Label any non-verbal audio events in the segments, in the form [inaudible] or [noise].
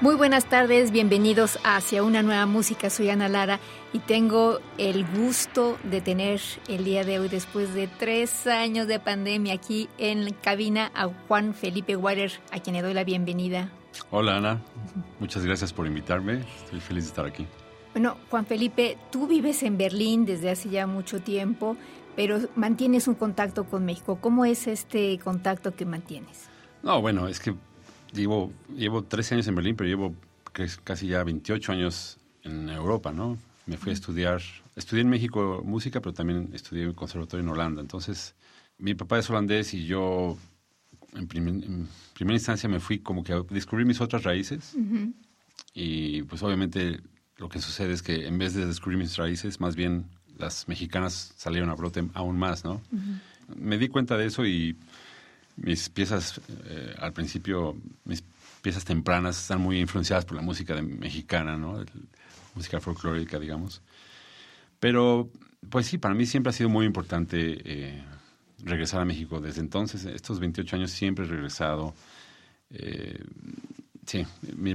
Muy buenas tardes, bienvenidos Hacia una nueva música. Soy Ana Lara y tengo el gusto de tener el día de hoy, después de tres años de pandemia, aquí en cabina a Juan Felipe Water, a quien le doy la bienvenida. Hola Ana, muchas gracias por invitarme. Estoy feliz de estar aquí. Bueno, Juan Felipe, tú vives en Berlín desde hace ya mucho tiempo, pero mantienes un contacto con México. ¿Cómo es este contacto que mantienes? No, bueno, es que llevo, llevo 13 años en Berlín, pero llevo casi ya 28 años en Europa, ¿no? Me fui a estudiar, estudié en México música, pero también estudié en conservatorio en Holanda. Entonces, mi papá es holandés y yo en, primera instancia me fui como que a descubrir mis otras raíces. Y pues obviamente lo que sucede es que en vez de descubrir mis raíces, más bien las mexicanas salieron a brote aún más, ¿no? Me di cuenta de eso y mis piezas, eh, al principio, mis piezas tempranas están muy influenciadas por la música de, mexicana, ¿no? música folclórica, digamos. Pero, pues sí, para mí siempre ha sido muy importante eh, regresar a México. Desde entonces, estos 28 años, siempre he regresado. Eh, sí,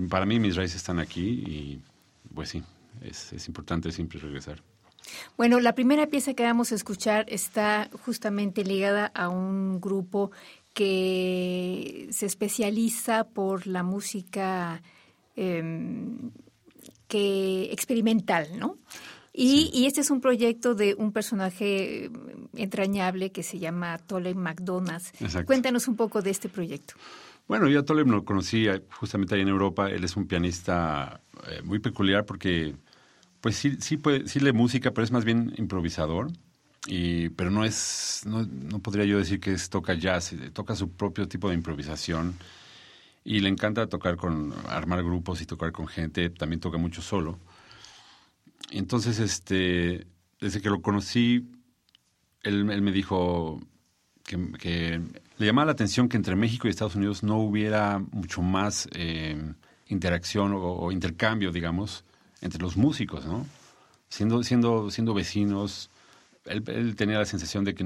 para mí mis raíces están aquí y, pues sí, es, es importante siempre regresar. Bueno, la primera pieza que vamos a escuchar está justamente ligada a un grupo que se especializa por la música em, que experimental, ¿no? Y, este es un proyecto de un personaje entrañable que se llama Tolem McDonald's. Cuéntanos un poco de este proyecto. Bueno, yo a Tolem lo conocí justamente ahí en Europa. Él es un pianista eh, muy peculiar porque, pues sí, sí, puede, sí lee música, pero es más bien improvisador. Y, pero no es, no, podría yo decir que es toca jazz, eh, toca su propio tipo de improvisación y le encanta tocar con, armar grupos y tocar con gente, también toca mucho solo. Entonces, este, desde que lo conocí, él, me dijo que, que, le llamaba la atención que entre México y Estados Unidos no hubiera mucho más eh, interacción o, o, intercambio, digamos, entre los músicos, ¿no? Siendo, siendo, siendo vecinos, él, tenía la sensación de que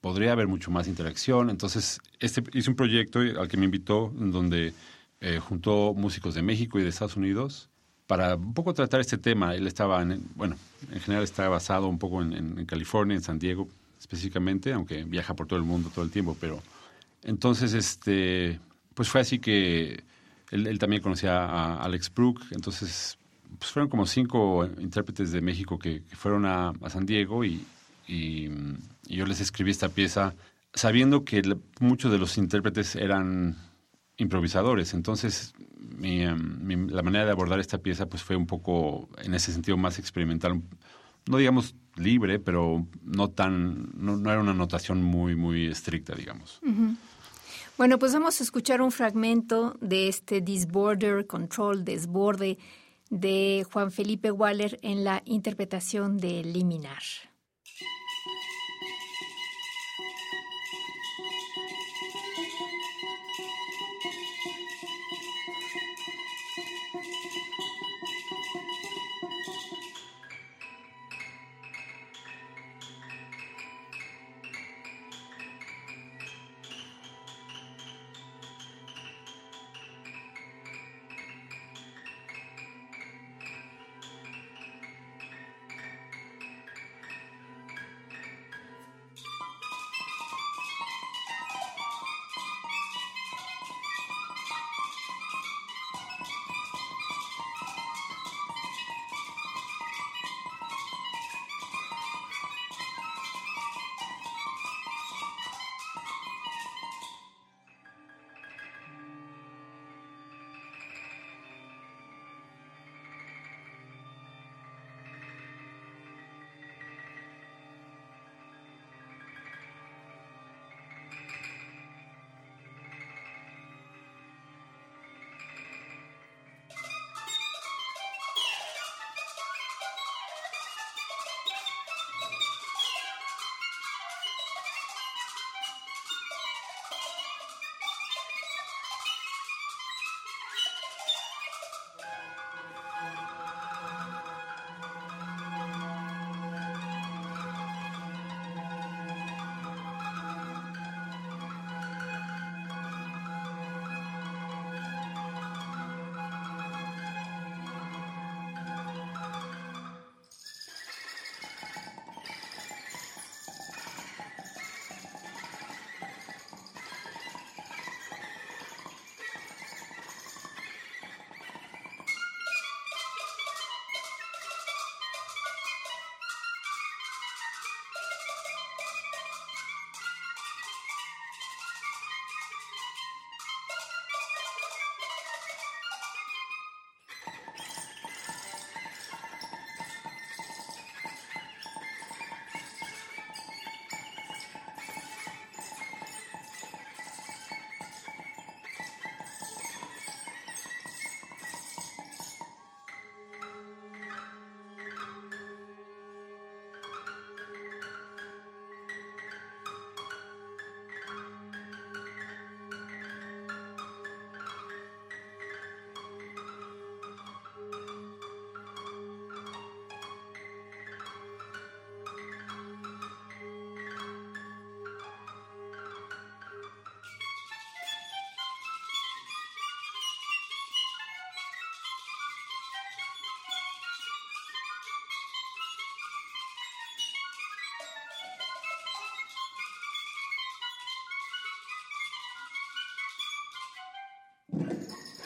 podría haber mucho más interacción. Entonces, este, hice un proyecto al que me invitó, en donde eh, juntó músicos de México y de Estados Unidos para un poco tratar este tema. Él estaba, en, bueno, en general está basado un poco en, California, en San Diego específicamente, aunque viaja por todo el mundo todo el tiempo, pero entonces, este, pues fue así que él, también conocía a Alex Brook, entonces pues fueron como cinco intérpretes de México que, fueron a, San Diego y, y, yo les escribí esta pieza sabiendo que muchos de los intérpretes eran improvisadores. Entonces, em, la manera de abordar esta pieza pues fue un poco, en ese sentido, más experimental. No digamos libre, pero no tan, no, era una notación muy, muy estricta, digamos. Bueno, pues vamos a escuchar un fragmento de este Disborder Control, desborde, de Juan Felipe Waller en la interpretación de Liminar.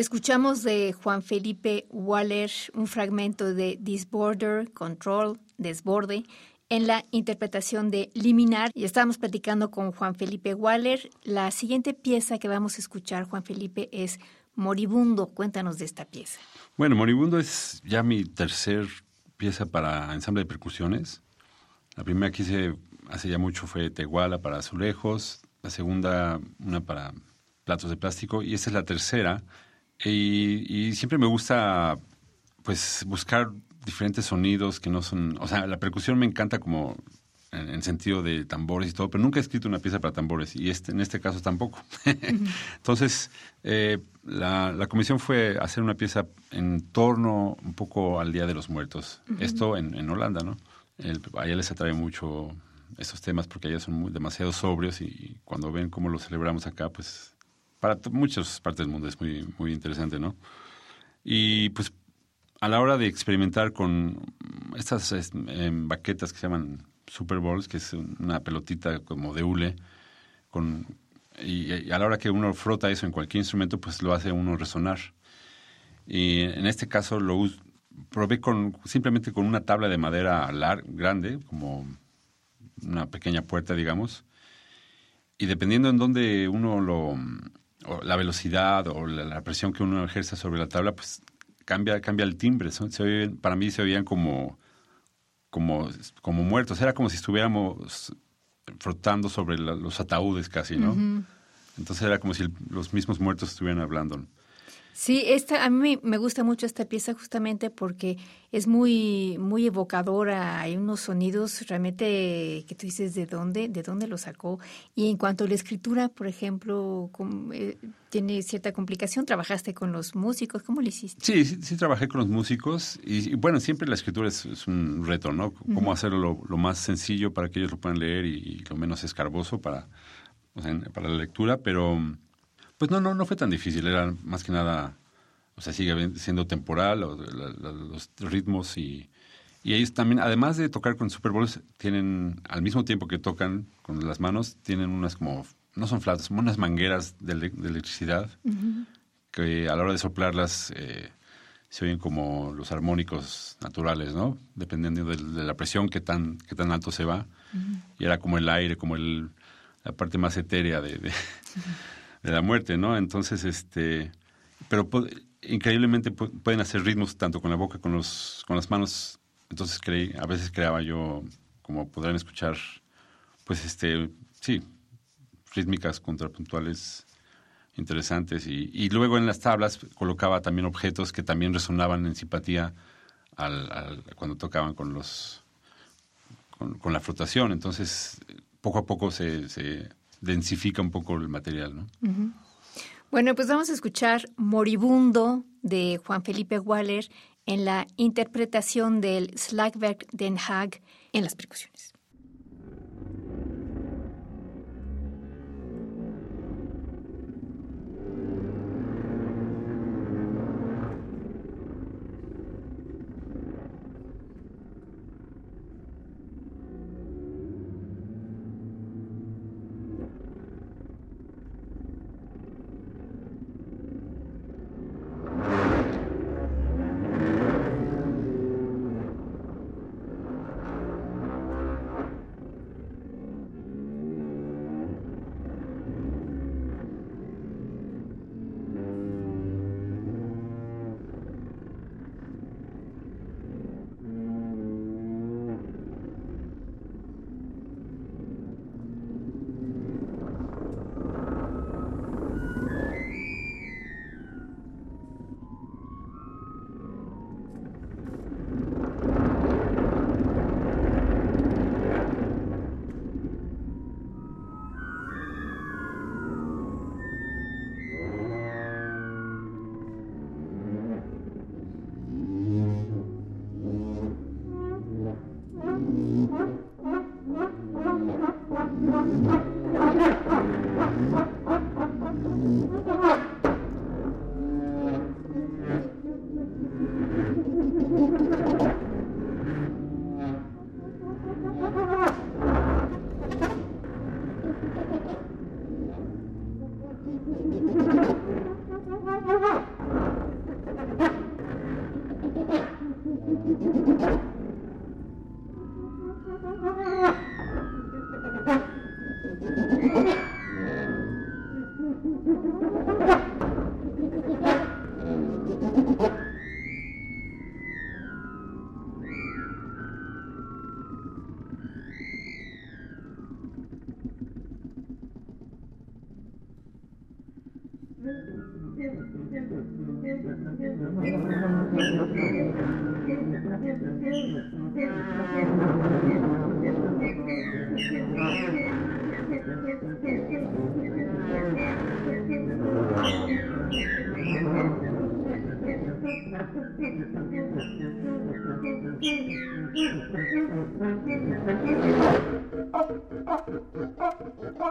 Escuchamos de Juan Felipe Waller un fragmento de Disborder, Control, Desborde, en la interpretación de Liminar. Y estábamos platicando con Juan Felipe Waller. La siguiente pieza que vamos a escuchar, Juan Felipe, es Moribundo. Cuéntanos de esta pieza. Bueno, Moribundo es ya mi tercer pieza para ensamble de percusiones. La primera que hice hace ya mucho fue Teguala para azulejos, la segunda una para platos de plástico y esta es la tercera y, siempre me gusta, pues, buscar diferentes sonidos que no son... O sea, la percusión me encanta como en, el sentido de tambores y todo, pero nunca he escrito una pieza para tambores y este, en este caso tampoco. [laughs] Entonces, eh, la, comisión fue hacer una pieza en torno un poco al Día de los Muertos. Esto en, Holanda, ¿no? allá les atrae mucho esos temas porque allá son muy, demasiado sobrios y cuando ven cómo lo celebramos acá, pues para muchas partes del mundo es muy, muy interesante, ¿no? Y pues a la hora de experimentar con estas em, baquetas que se llaman Super Bowls, que es una pelotita como de hule, con, y, a la hora que uno frota eso en cualquier instrumento, pues lo hace uno resonar. Y en este caso lo probé con, simplemente con una tabla de madera lar grande, como una pequeña puerta, digamos, y dependiendo en dónde uno lo, o la velocidad o la, presión que uno ejerce sobre la tabla, pues cambia, cambia el timbre. Se para mí se oían como, como, como muertos. Era como si estuviéramos frotando sobre los ataúdes casi, ¿no? Entonces era como si los mismos muertos estuvieran hablando. Sí, esta, a mí me gusta mucho esta pieza justamente porque es muy, muy evocadora. Hay unos sonidos realmente que tú dices de dónde, de dónde lo sacó. Y en cuanto a la escritura, por ejemplo, eh, tiene cierta complicación. ¿Trabajaste con los músicos? ¿Cómo lo hiciste? Sí, sí, trabajé con los músicos. Y, bueno, siempre la escritura es, un reto, ¿no? Cómo hacerlo lo, más sencillo para que ellos lo puedan leer y, lo menos escarboso para, para la lectura, pero pues no, no, no fue tan difícil, era más que nada, o sea, sigue siendo temporal, los ritmos y, y ellos también, además de tocar con Super Bowls, tienen, al mismo tiempo que tocan con las manos, tienen unas como, no son flautas, son unas mangueras de, electricidad que a la hora de soplarlas eh, se oyen como los armónicos naturales, ¿no? Dependiendo de, la presión que tan, que tan alto se va. Y era como el aire, como el, la parte más etérea de de la muerte, ¿no? Entonces, este, pero increíblemente pueden hacer ritmos tanto con la boca con los con las manos. Entonces creí, a veces creaba yo, como podrán escuchar, pues este, sí, rítmicas contrapuntuales interesantes y, y luego en las tablas colocaba también objetos que también resonaban en simpatía al, cuando tocaban con los con, la flotación. Entonces poco a poco se densifica un poco el material, ¿no? Bueno, pues vamos a escuchar Moribundo de Juan Felipe Waller en la interpretación del Slagwerk Den Haag en las percusiones. あっ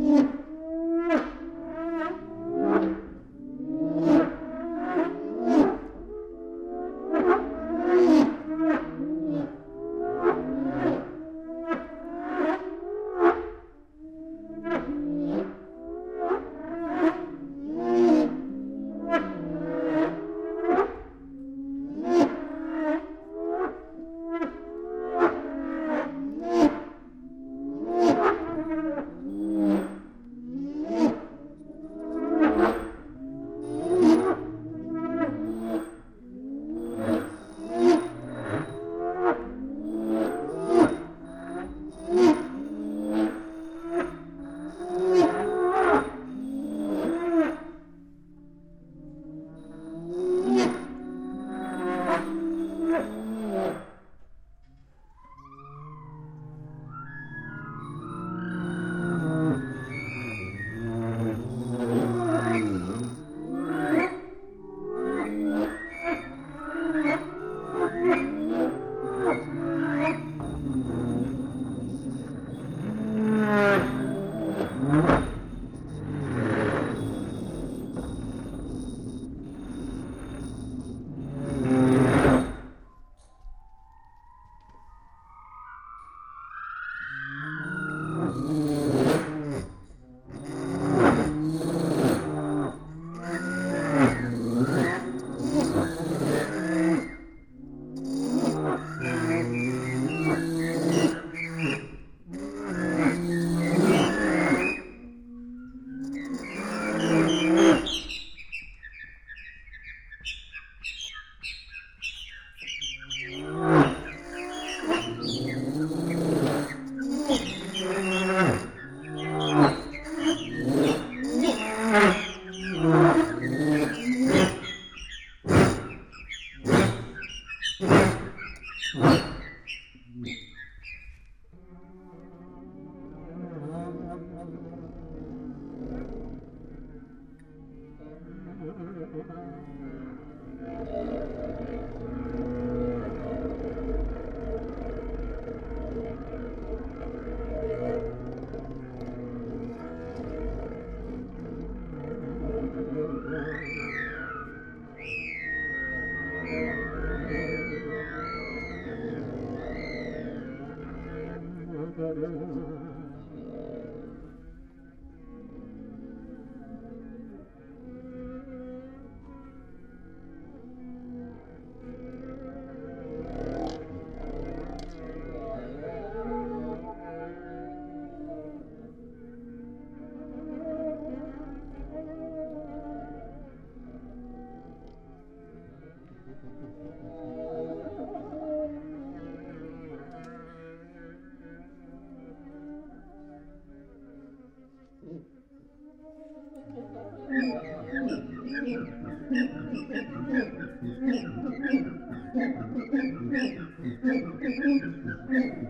Yeah.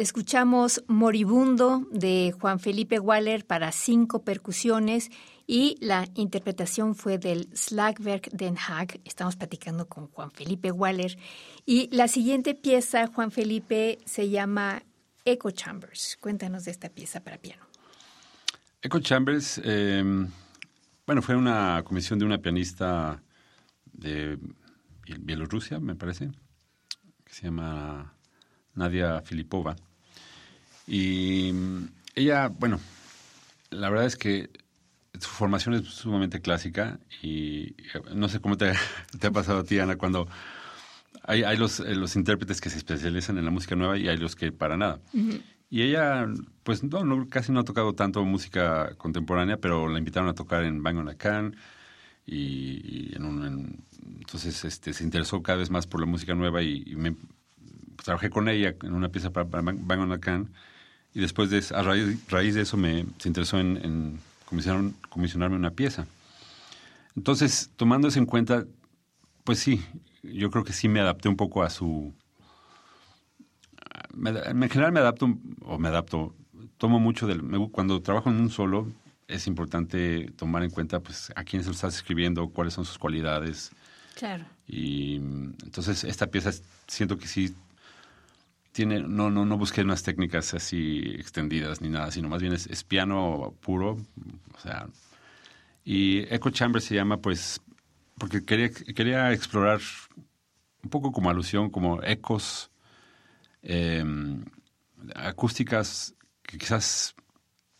Escuchamos Moribundo de Juan Felipe Waller para cinco percusiones y la interpretación fue del Slagwerk Den Haag. Estamos platicando con Juan Felipe Waller. Y la siguiente pieza, Juan Felipe, se llama Echo Chambers. Cuéntanos de esta pieza para piano. Echo Chambers, eh, bueno, fue una comisión de una pianista de Bielorrusia, me parece, que se llama Nadia Filipova. Y ella, bueno, la verdad es que su formación es sumamente clásica y eh, no sé cómo [laughs] te, ha pasado a ti, Ana, cuando hay, hay los, eh, los, intérpretes que se especializan en la música nueva y hay los que para nada. Y ella, pues no, casi no ha tocado tanto música contemporánea, pero la invitaron a tocar en Bang on a Can y, en un, entonces este, se interesó cada vez más por la música nueva y, me, pues, trabajé con ella en una pieza para, Bang on a Can y después de a raíz, de eso me se interesó en, en comisionarme una pieza. Entonces, tomando eso en cuenta, pues sí, yo creo que sí me adapté un poco a su en general me adapto, o me adapto, tomo mucho del... cuando trabajo en un solo, es importante tomar en cuenta pues a quién se lo estás escribiendo, cuáles son sus cualidades. Claro. Y entonces esta pieza siento que sí tiene, no, no, no busqué unas técnicas así extendidas ni nada, sino más bien es, piano puro, o sea, y Echo Chamber se llama pues porque quería, quería explorar un poco como alusión, como ecos eh, acústicas que quizás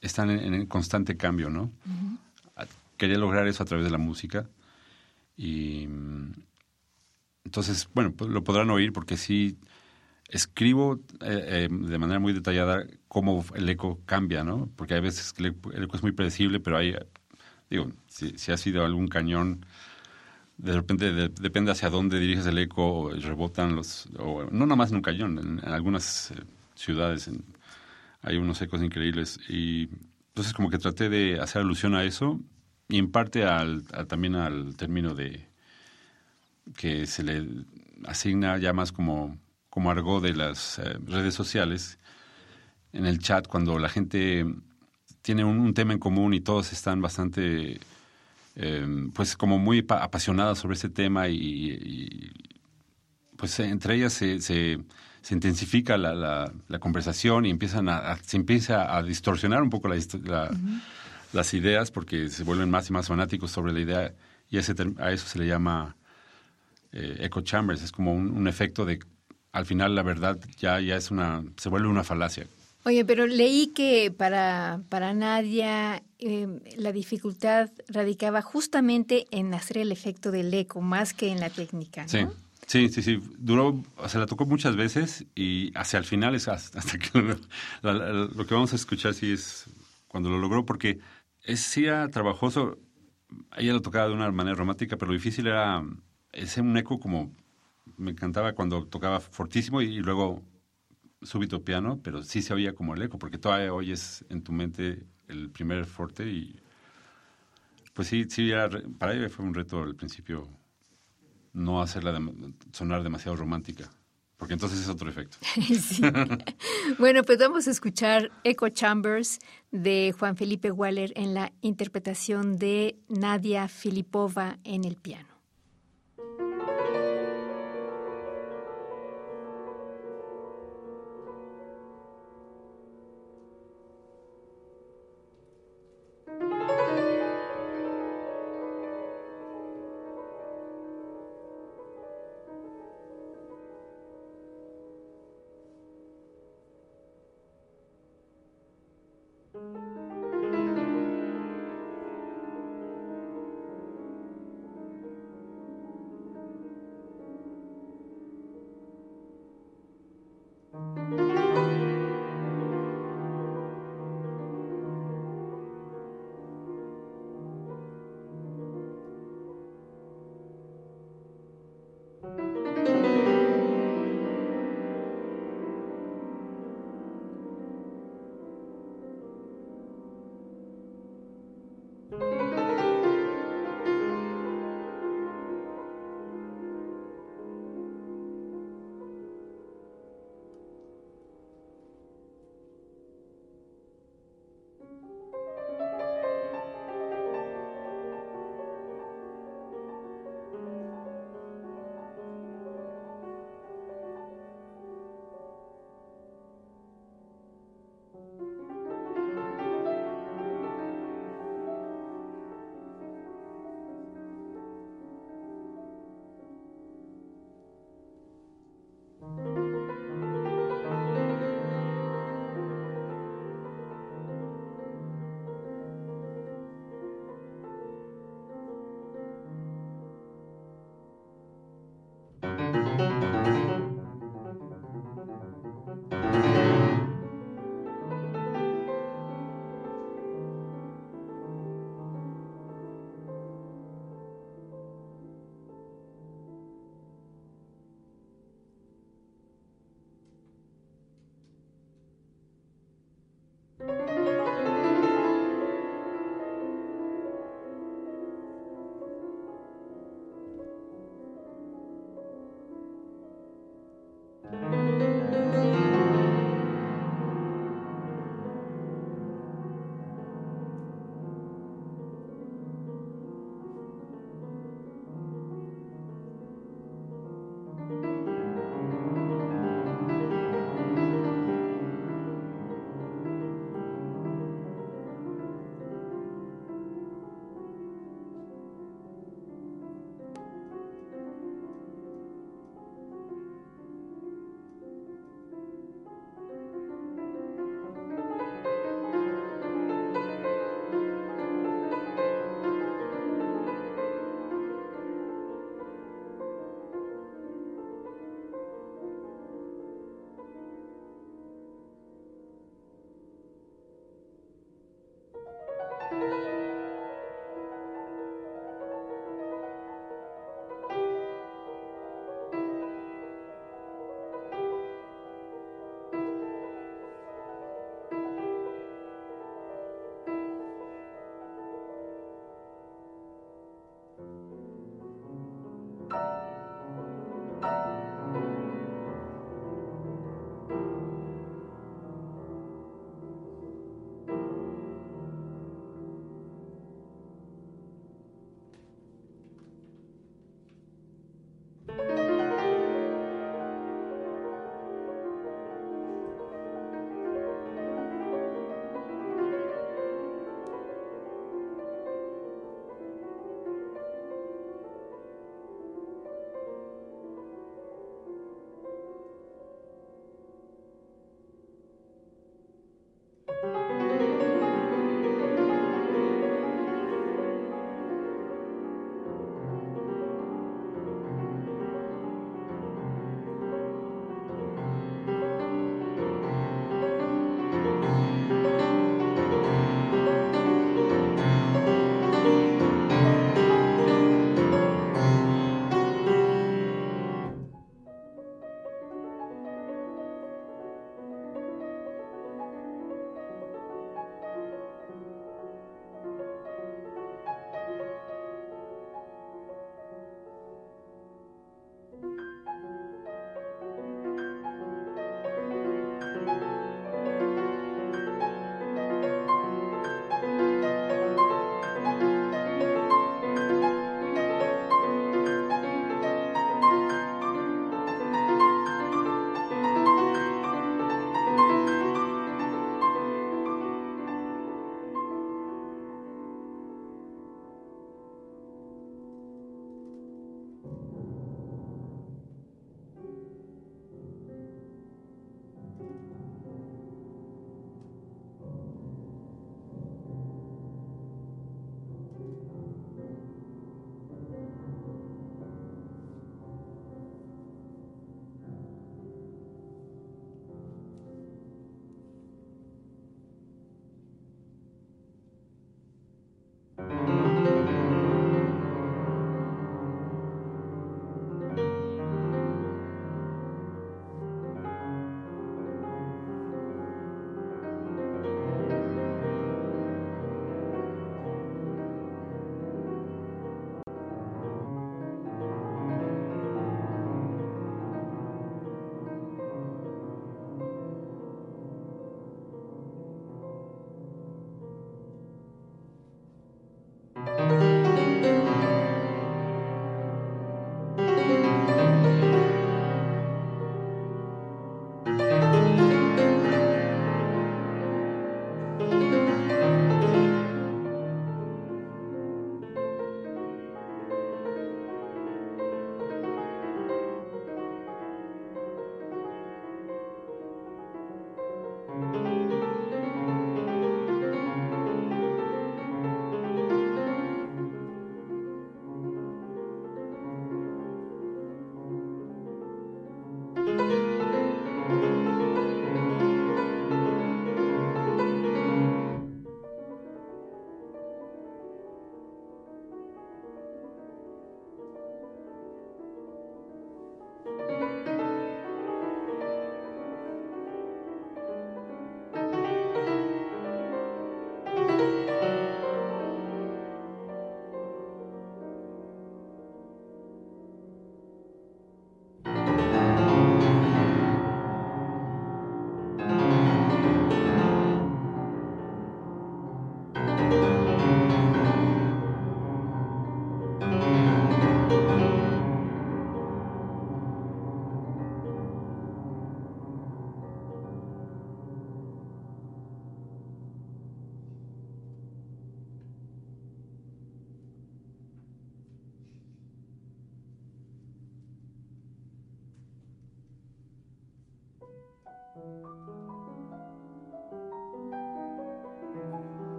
están en, constante cambio, ¿no? Quería lograr eso a través de la música. Y entonces, bueno, pues lo podrán oír porque sí escribo eh, eh, de manera muy detallada cómo el eco cambia, ¿no? Porque hay veces que el eco es muy predecible, pero hay, digo, si, ha sido algún cañón de repente depende hacia dónde diriges el eco, rebotan los, o, no nomás en un cañón, en, algunas eh, ciudades hay unos ecos increíbles y entonces como que traté de hacer alusión a eso y en parte al, también al término de que se le asigna ya más como, como argot de las eh, redes sociales en el chat cuando la gente tiene un tema en común y todos están bastante Em, pues como muy apasionadas sobre este tema y, pues entre ellas se, se, intensifica la, la, conversación y empiezan a, se empieza a distorsionar un poco la, las ideas porque se vuelven más y más fanáticos sobre la idea y ese, a eso se le llama eh, echo chambers, es como un, un, efecto de al final la verdad ya, ya es una, se vuelve una falacia. Oye, pero leí que para, para Nadia em, la dificultad radicaba justamente en hacer el efecto del eco, más que en la técnica, ¿no? Sí. Sí, sí, sí. Duró, se la tocó muchas veces y hacia el final es hasta, que lo, que vamos a escuchar sí es cuando lo logró, porque es sí era trabajoso. Ella lo tocaba de una manera romántica, pero lo difícil era ese un eco como me encantaba cuando tocaba fortísimo y luego súbito piano, pero sí se oía como el eco, porque todavía oyes en tu mente el primer forte y pues sí, sí para ella fue un reto al principio no hacerla sonar demasiado romántica, porque entonces es otro efecto. [laughs] Bueno, pues vamos a escuchar Echo Chambers de Juan Felipe Waller en la interpretación de Nadia Filipova en el piano.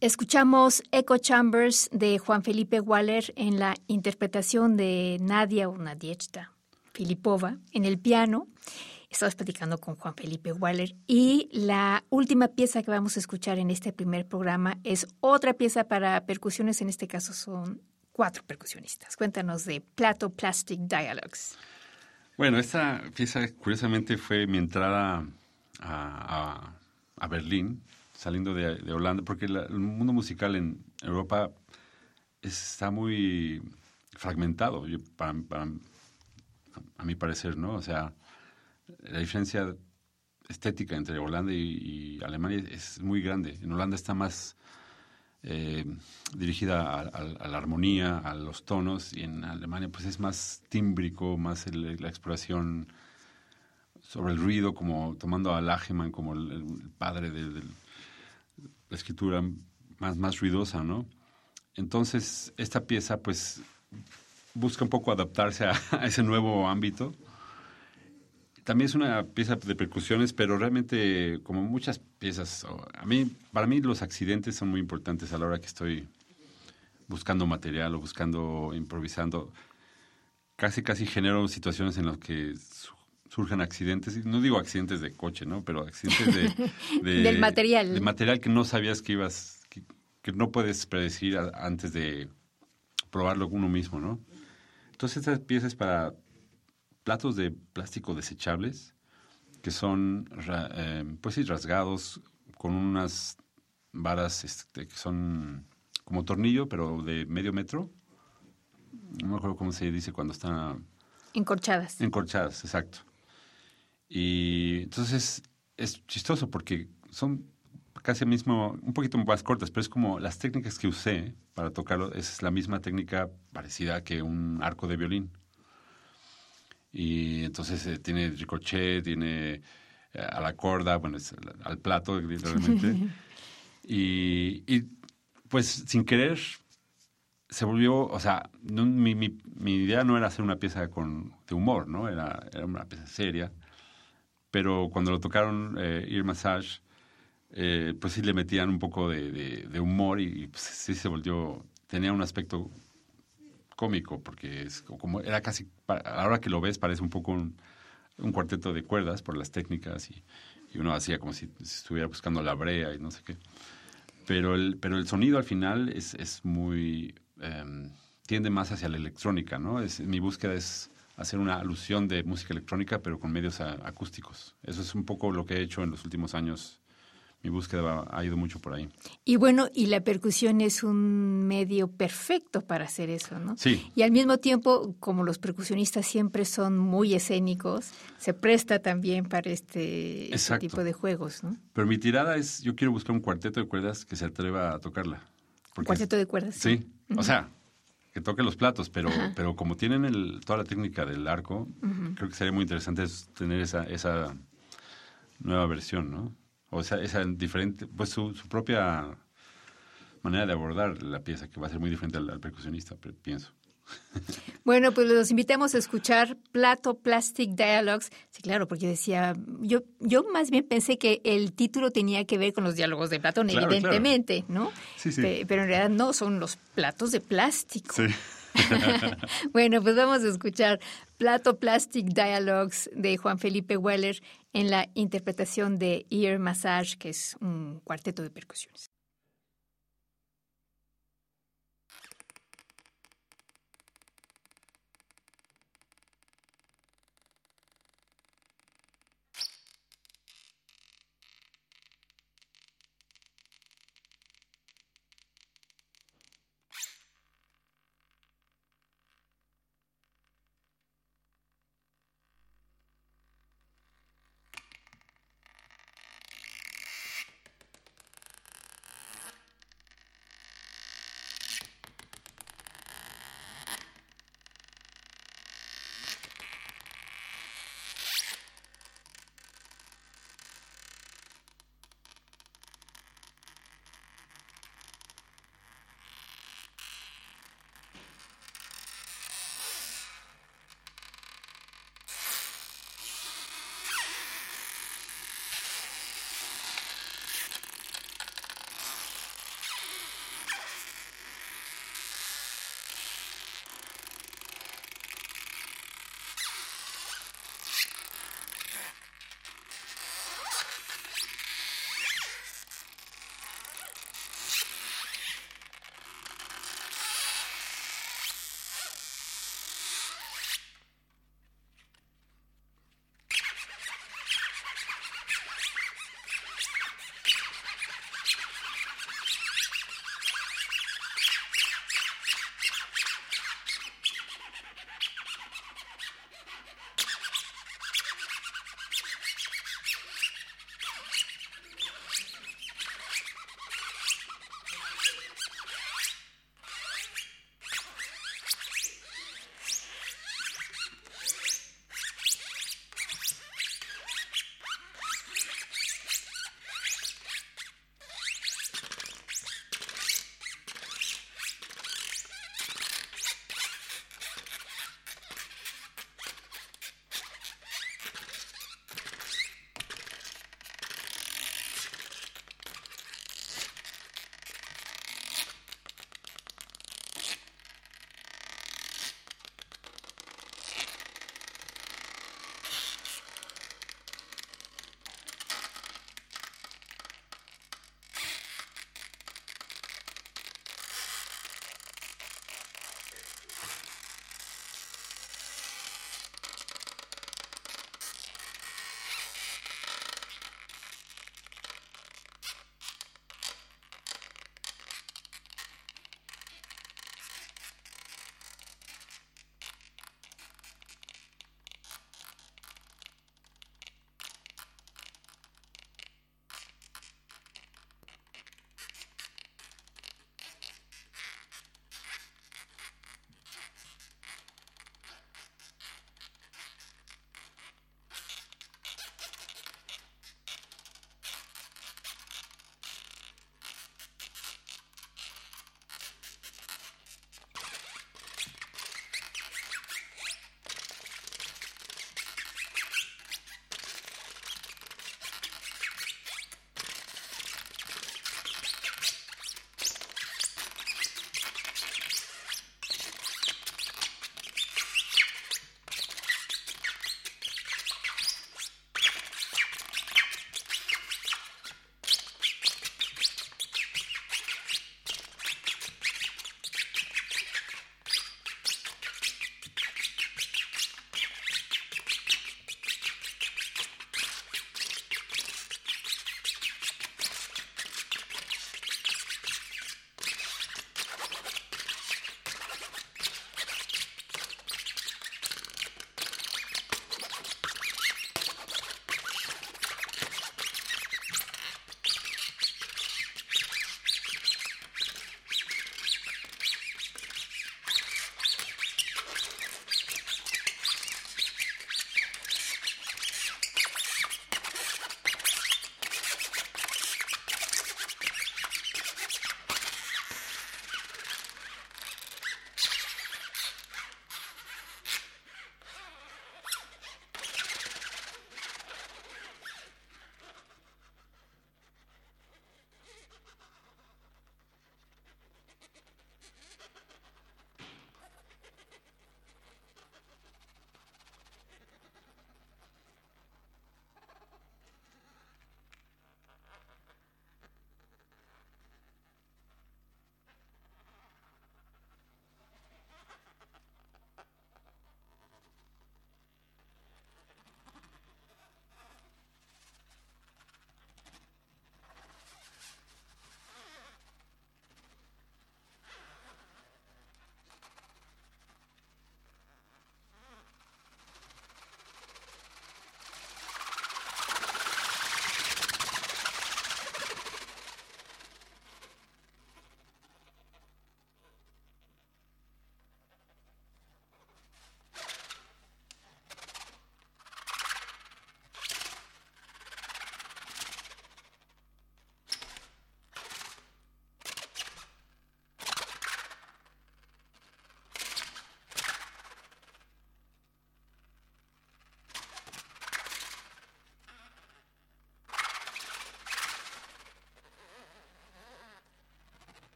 Escuchamos Echo Chambers de Juan Felipe Waller en la interpretación de Nadia o Nadiechta Filipova en el piano. Estamos platicando con Juan Felipe Waller y la última pieza que vamos a escuchar en este primer programa es otra pieza para percusiones, en este caso son cuatro percusionistas. Cuéntanos de Plato Plastic Dialogues. Bueno, esta pieza curiosamente fue mi entrada a, a Berlín saliendo de, Holanda, porque el mundo musical en Europa está muy fragmentado, a mi parecer, ¿no? O sea, la diferencia estética entre Holanda y, Alemania es muy grande. En Holanda está más eh, dirigida a, la armonía, a los tonos, y en Alemania pues es más tímbrico, más la exploración sobre el ruido, como tomando a Lagemann como el, padre del la escritura más, más ruidosa, ¿no? Entonces, esta pieza, pues, busca un poco adaptarse a, [laughs] ese nuevo ámbito. También es una pieza de percusiones, pero realmente, como muchas piezas, a mí, para mí los accidentes son muy importantes a la hora que estoy buscando material o buscando, improvisando. casi, casi genero situaciones en las que surgen accidentes, no digo accidentes de coche, ¿no? Pero accidentes [laughs] de... Del material. De material que no sabías que ibas, que, que no puedes predecir antes de probarlo uno mismo, ¿no? Entonces estas piezas para platos de plástico desechables que son, eh, pues sí, rasgados con unas varas este, que son como tornillo, pero de medio metro. No me acuerdo cómo se dice cuando están... Encorchadas. Encorchadas, exacto. Y entonces es chistoso porque son casi mismo, un poquito más cortas, pero es como las técnicas que usé para tocarlo, es la misma técnica parecida que un arco de violín. Y entonces eh, tiene ricochet, tiene eh, a la corda, bueno, al plato, literalmente. [laughs] y, y, pues sin querer se volvió, o sea, mi, mi, mi, idea no era hacer una pieza con, de humor, ¿no? Era, era una pieza seria. Pero cuando lo tocaron eh, Massage, eh, pues sí le metían un poco de, humor y, pues, sí se volvió, tenía un aspecto cómico, porque es como era casi, ahora que lo ves parece un poco un, cuarteto de cuerdas por las técnicas y, y uno hacía como si, estuviera buscando la brea y no sé qué. Pero el, pero el sonido al final es, es muy, em, tiende más hacia la electrónica, ¿no? Es, mi búsqueda es hacer una alusión de música electrónica, pero con medios acústicos. Eso es un poco lo que he hecho en los últimos años mi búsqueda ha ido mucho por ahí. Y bueno, y la percusión es un medio perfecto para hacer eso, ¿no? Sí. Y al mismo tiempo, como los percusionistas siempre son muy escénicos, se presta también para este, este tipo de juegos, ¿no? Pero mi tirada es, yo quiero buscar un cuarteto de cuerdas que se atreva a tocarla. ¿Un cuarteto de cuerdas? Sí, o sea, que toque los platos, pero, pero como tienen el, toda la técnica del arco, creo que sería muy interesante tener esa, esa nueva versión, ¿no? O sea, esa diferente, pues su, su, propia manera de abordar la pieza, que va a ser muy diferente al, percusionista, pienso. Bueno, pues los invitamos a escuchar Plato Plastic Dialogues. Sí, claro, porque decía, yo, yo más bien pensé que el título tenía que ver con los diálogos de Platón, evidentemente, ¿no? Sí, sí. Pero en realidad no, son los platos de plástico. Sí. [laughs] bueno, pues vamos a escuchar Plato Plastic Dialogues de Juan Felipe Weller en la interpretación de Ear Massage, que es un cuarteto de percusiones.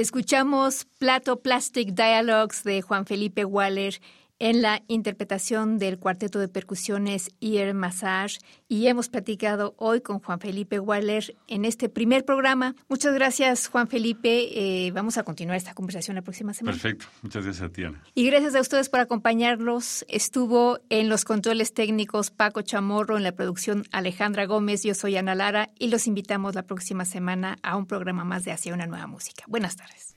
Escuchamos Plato Plastic Dialogues de Juan Felipe Waller en la interpretación del cuarteto de percusiones Ear Massage y hemos platicado hoy con Juan Felipe Waller en este primer programa. Muchas gracias, Juan Felipe. Eh, vamos a continuar esta conversación la próxima semana. Perfecto. Muchas gracias a ti, Ana. Y gracias a ustedes por acompañarlos. Estuvo en los controles técnicos Paco Chamorro, en la producción Alejandra Gómez. Yo soy Ana Lara y los invitamos la próxima semana a un programa más de Hacia una Nueva Música. Buenas tardes.